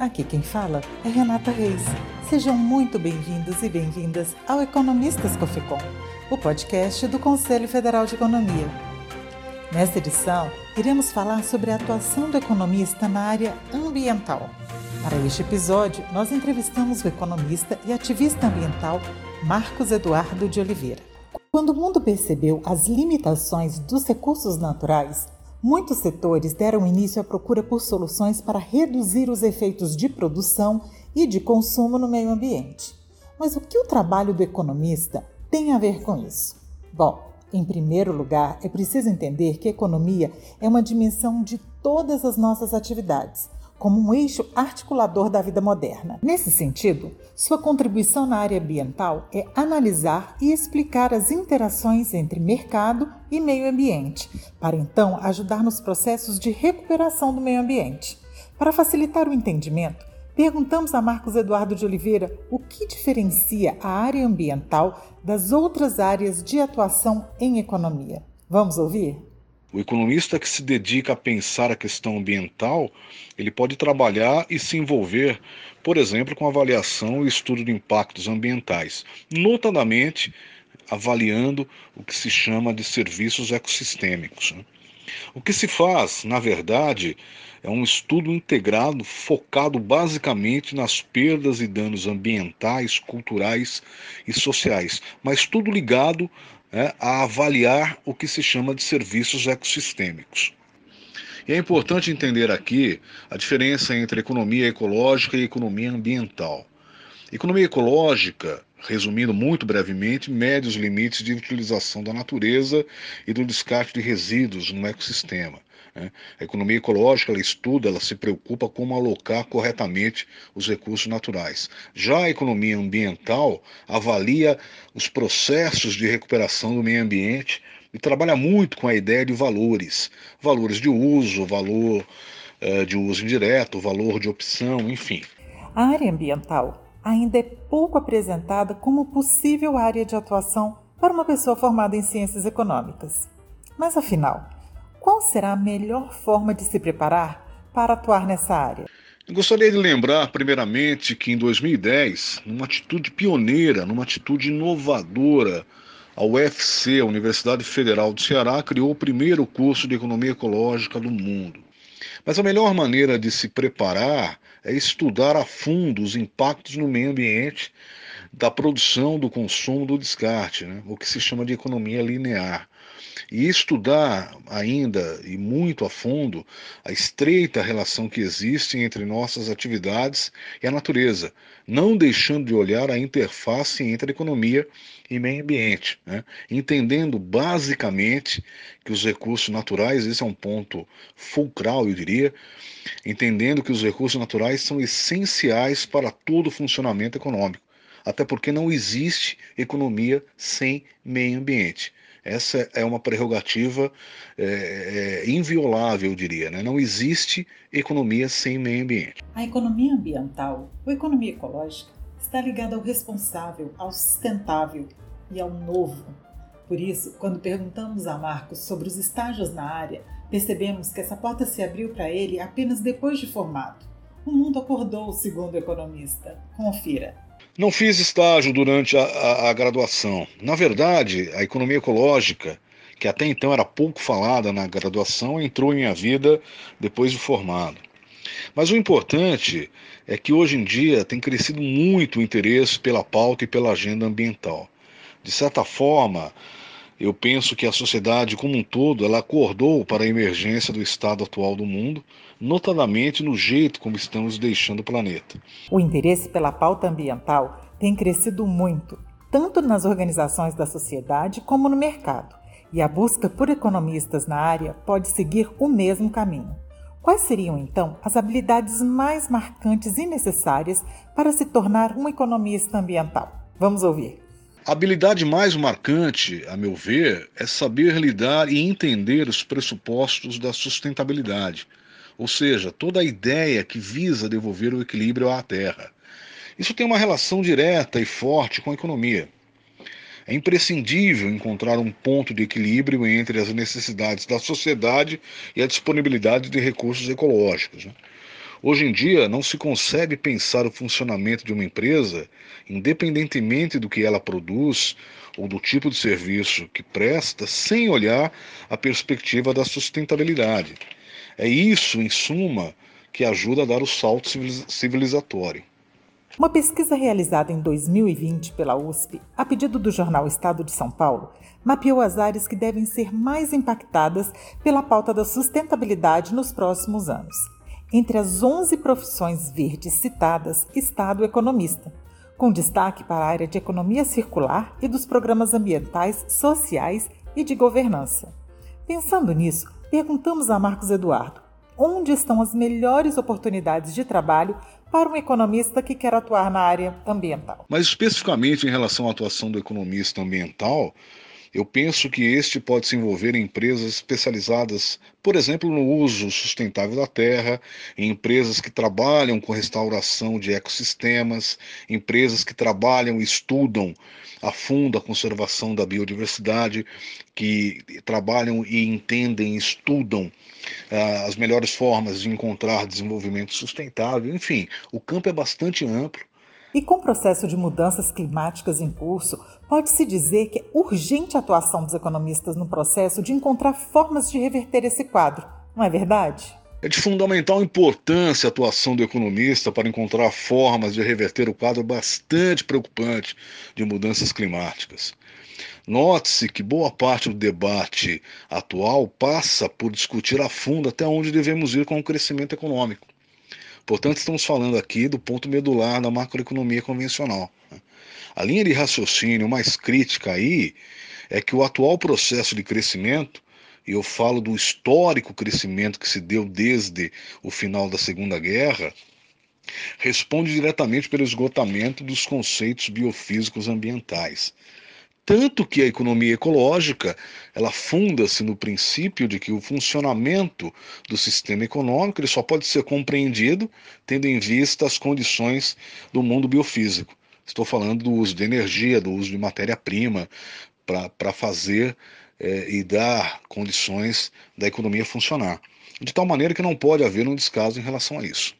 Aqui quem fala é Renata Reis. Sejam muito bem-vindos e bem-vindas ao Economistas Cofecom, o podcast do Conselho Federal de Economia. Nesta edição, iremos falar sobre a atuação do economista na área ambiental. Para este episódio, nós entrevistamos o economista e ativista ambiental Marcos Eduardo de Oliveira. Quando o mundo percebeu as limitações dos recursos naturais, Muitos setores deram início à procura por soluções para reduzir os efeitos de produção e de consumo no meio ambiente. Mas o que o trabalho do economista tem a ver com isso? Bom, em primeiro lugar, é preciso entender que economia é uma dimensão de todas as nossas atividades como um eixo articulador da vida moderna. Nesse sentido, sua contribuição na área ambiental é analisar e explicar as interações entre mercado e meio ambiente, para então ajudar nos processos de recuperação do meio ambiente. Para facilitar o entendimento, perguntamos a Marcos Eduardo de Oliveira o que diferencia a área ambiental das outras áreas de atuação em economia. Vamos ouvir? O economista que se dedica a pensar a questão ambiental, ele pode trabalhar e se envolver, por exemplo, com avaliação e estudo de impactos ambientais, notadamente avaliando o que se chama de serviços ecossistêmicos. Né? O que se faz, na verdade, é um estudo integrado focado basicamente nas perdas e danos ambientais, culturais e sociais, mas tudo ligado é, a avaliar o que se chama de serviços ecossistêmicos. E é importante entender aqui a diferença entre economia ecológica e economia ambiental. Economia ecológica, resumindo muito brevemente, mede os limites de utilização da natureza e do descarte de resíduos no ecossistema. Né? A economia ecológica ela estuda, ela se preocupa como alocar corretamente os recursos naturais. Já a economia ambiental avalia os processos de recuperação do meio ambiente e trabalha muito com a ideia de valores, valores de uso, valor uh, de uso indireto, valor de opção, enfim. A área ambiental ainda é pouco apresentada como possível área de atuação para uma pessoa formada em ciências econômicas. Mas afinal, qual será a melhor forma de se preparar para atuar nessa área? Eu gostaria de lembrar, primeiramente, que em 2010, numa atitude pioneira, numa atitude inovadora, a UFC, a Universidade Federal do Ceará, criou o primeiro curso de economia ecológica do mundo. Mas a melhor maneira de se preparar é estudar a fundo os impactos no meio ambiente da produção, do consumo, do descarte, né? o que se chama de economia linear e estudar ainda e muito a fundo a estreita relação que existe entre nossas atividades e a natureza, não deixando de olhar a interface entre economia e meio ambiente, né? entendendo basicamente que os recursos naturais, esse é um ponto fulcral, eu diria, entendendo que os recursos naturais são essenciais para todo o funcionamento econômico, até porque não existe economia sem meio ambiente. Essa é uma prerrogativa é, é, inviolável, eu diria. Né? Não existe economia sem meio ambiente. A economia ambiental, ou economia ecológica, está ligada ao responsável, ao sustentável e ao novo. Por isso, quando perguntamos a Marcos sobre os estágios na área, percebemos que essa porta se abriu para ele apenas depois de formado. O mundo acordou, segundo o economista. Confira. Não fiz estágio durante a, a, a, graduação. Na verdade, a economia ecológica, que até então era pouco falada na graduação, entrou em minha vida depois de formado. Mas o importante é que hoje em dia tem crescido muito o interesse pela pauta e pela agenda ambiental. De certa forma, eu penso que a sociedade como um todo ela acordou para a emergência do estado atual do mundo, notadamente no jeito como estamos deixando o planeta. O interesse pela pauta ambiental tem crescido muito, tanto nas organizações da sociedade como no mercado, e a busca por economistas na área pode seguir o mesmo caminho. Quais seriam então as habilidades mais marcantes e necessárias para se tornar um economista ambiental? Vamos ouvir. A habilidade mais marcante, a meu ver, é saber lidar e entender os pressupostos da sustentabilidade, ou seja, toda a ideia que visa devolver o equilíbrio à Terra. Isso tem uma relação direta e forte com a economia. É imprescindível encontrar um ponto de equilíbrio entre as necessidades da sociedade e a disponibilidade de recursos ecológicos. Né? Hoje em dia, não se consegue pensar o funcionamento de uma empresa, independentemente do que ela produz ou do tipo de serviço que presta, sem olhar a perspectiva da sustentabilidade. É isso, em suma, que ajuda a dar o salto civilizatório. Uma pesquisa realizada em 2020 pela USP, a pedido do jornal Estado de São Paulo, mapeou as áreas que devem ser mais impactadas pela pauta da sustentabilidade nos próximos anos. Entre as 11 profissões verdes citadas está o economista, com destaque para a área de economia circular e dos programas ambientais, sociais e de governança. Pensando nisso, perguntamos a Marcos Eduardo onde estão as melhores oportunidades de trabalho para um economista que quer atuar na área ambiental. Mas especificamente em relação à atuação do economista ambiental, eu penso que este pode se envolver em empresas especializadas, por exemplo, no uso sustentável da terra, em empresas que trabalham com restauração de ecossistemas, empresas que trabalham e estudam a fundo a conservação da biodiversidade, que trabalham e entendem, estudam uh, as melhores formas de encontrar desenvolvimento sustentável. Enfim, o campo é bastante amplo e com o processo de mudanças climáticas em curso, pode-se dizer que é urgente a atuação dos economistas no processo de encontrar formas de reverter esse quadro, não é verdade? É de fundamental importância a atuação do economista para encontrar formas de reverter o quadro bastante preocupante de mudanças climáticas. Note-se que boa parte do debate atual passa por discutir a fundo até onde devemos ir com o crescimento econômico. Portanto, estamos falando aqui do ponto medular da macroeconomia convencional. Né? A linha de raciocínio mais crítica aí é que o atual processo de crescimento, e eu falo do histórico crescimento que se deu desde o final da Segunda Guerra, responde diretamente pelo esgotamento dos conceitos biofísicos ambientais. Tanto que a economia ecológica, ela funda-se no princípio de que o funcionamento do sistema econômico ele só pode ser compreendido tendo em vista as condições do mundo biofísico. Estou falando do uso de energia, do uso de matéria-prima para fazer é, e dar condições da economia funcionar. De tal maneira que não pode haver um descaso em relação a isso.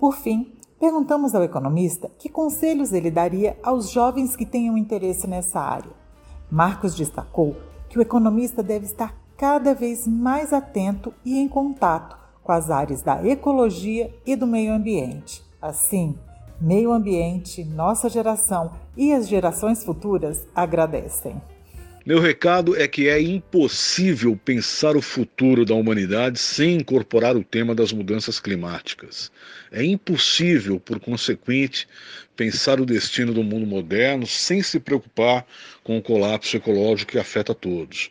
Por fim, Perguntamos ao economista que conselhos ele daria aos jovens que tenham interesse nessa área. Marcos destacou que o economista deve estar cada vez mais atento e em contato com as áreas da ecologia e do meio ambiente. Assim, meio ambiente, nossa geração e as gerações futuras agradecem. Meu recado é que é impossível pensar o futuro da humanidade sem incorporar o tema das mudanças climáticas. É impossível, por consequente, pensar o destino do mundo moderno sem se preocupar com o colapso ecológico que afeta todos.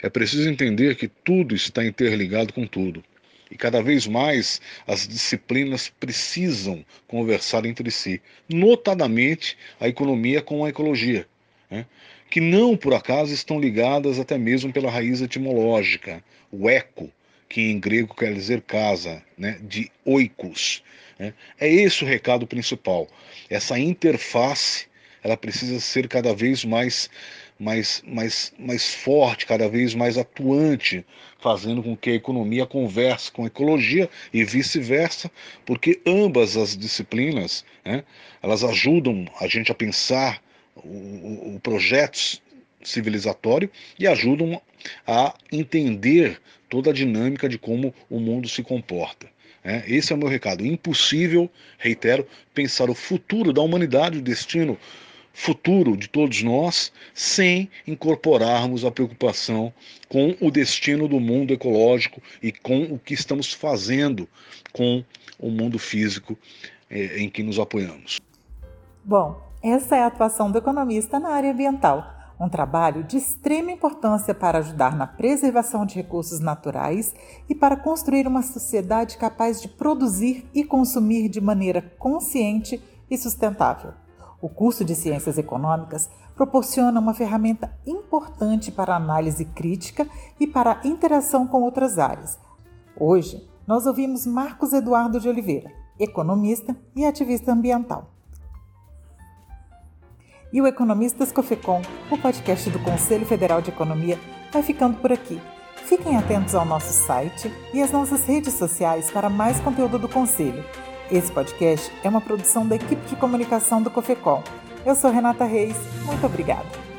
É preciso entender que tudo está interligado com tudo. E cada vez mais as disciplinas precisam conversar entre si, notadamente a economia com a ecologia. Né? Que não por acaso estão ligadas até mesmo pela raiz etimológica, o eco, que em grego quer dizer casa, né, de oikos. Né? É esse o recado principal. Essa interface ela precisa ser cada vez mais, mais, mais, mais forte, cada vez mais atuante, fazendo com que a economia converse com a ecologia e vice-versa, porque ambas as disciplinas né, elas ajudam a gente a pensar o, o projeto civilizatório e ajudam a entender toda a dinâmica de como o mundo se comporta. É, esse é o meu recado. Impossível, reitero, pensar o futuro da humanidade, o destino futuro de todos nós, sem incorporarmos a preocupação com o destino do mundo ecológico e com o que estamos fazendo com o mundo físico é, em que nos apoiamos. Bom, essa é a atuação do economista na área ambiental, um trabalho de extrema importância para ajudar na preservação de recursos naturais e para construir uma sociedade capaz de produzir e consumir de maneira consciente e sustentável. O curso de Ciências Econômicas proporciona uma ferramenta importante para análise crítica e para interação com outras áreas. Hoje, nós ouvimos Marcos Eduardo de Oliveira, economista e ativista ambiental e o Economistas Cofecom, o podcast do Conselho Federal de Economia, vai ficando por aqui. Fiquem atentos ao nosso site e às nossas redes sociais para mais conteúdo do Conselho. Esse podcast é uma produção da equipe de comunicação do COFECOM. Eu sou Renata Reis, muito obrigada.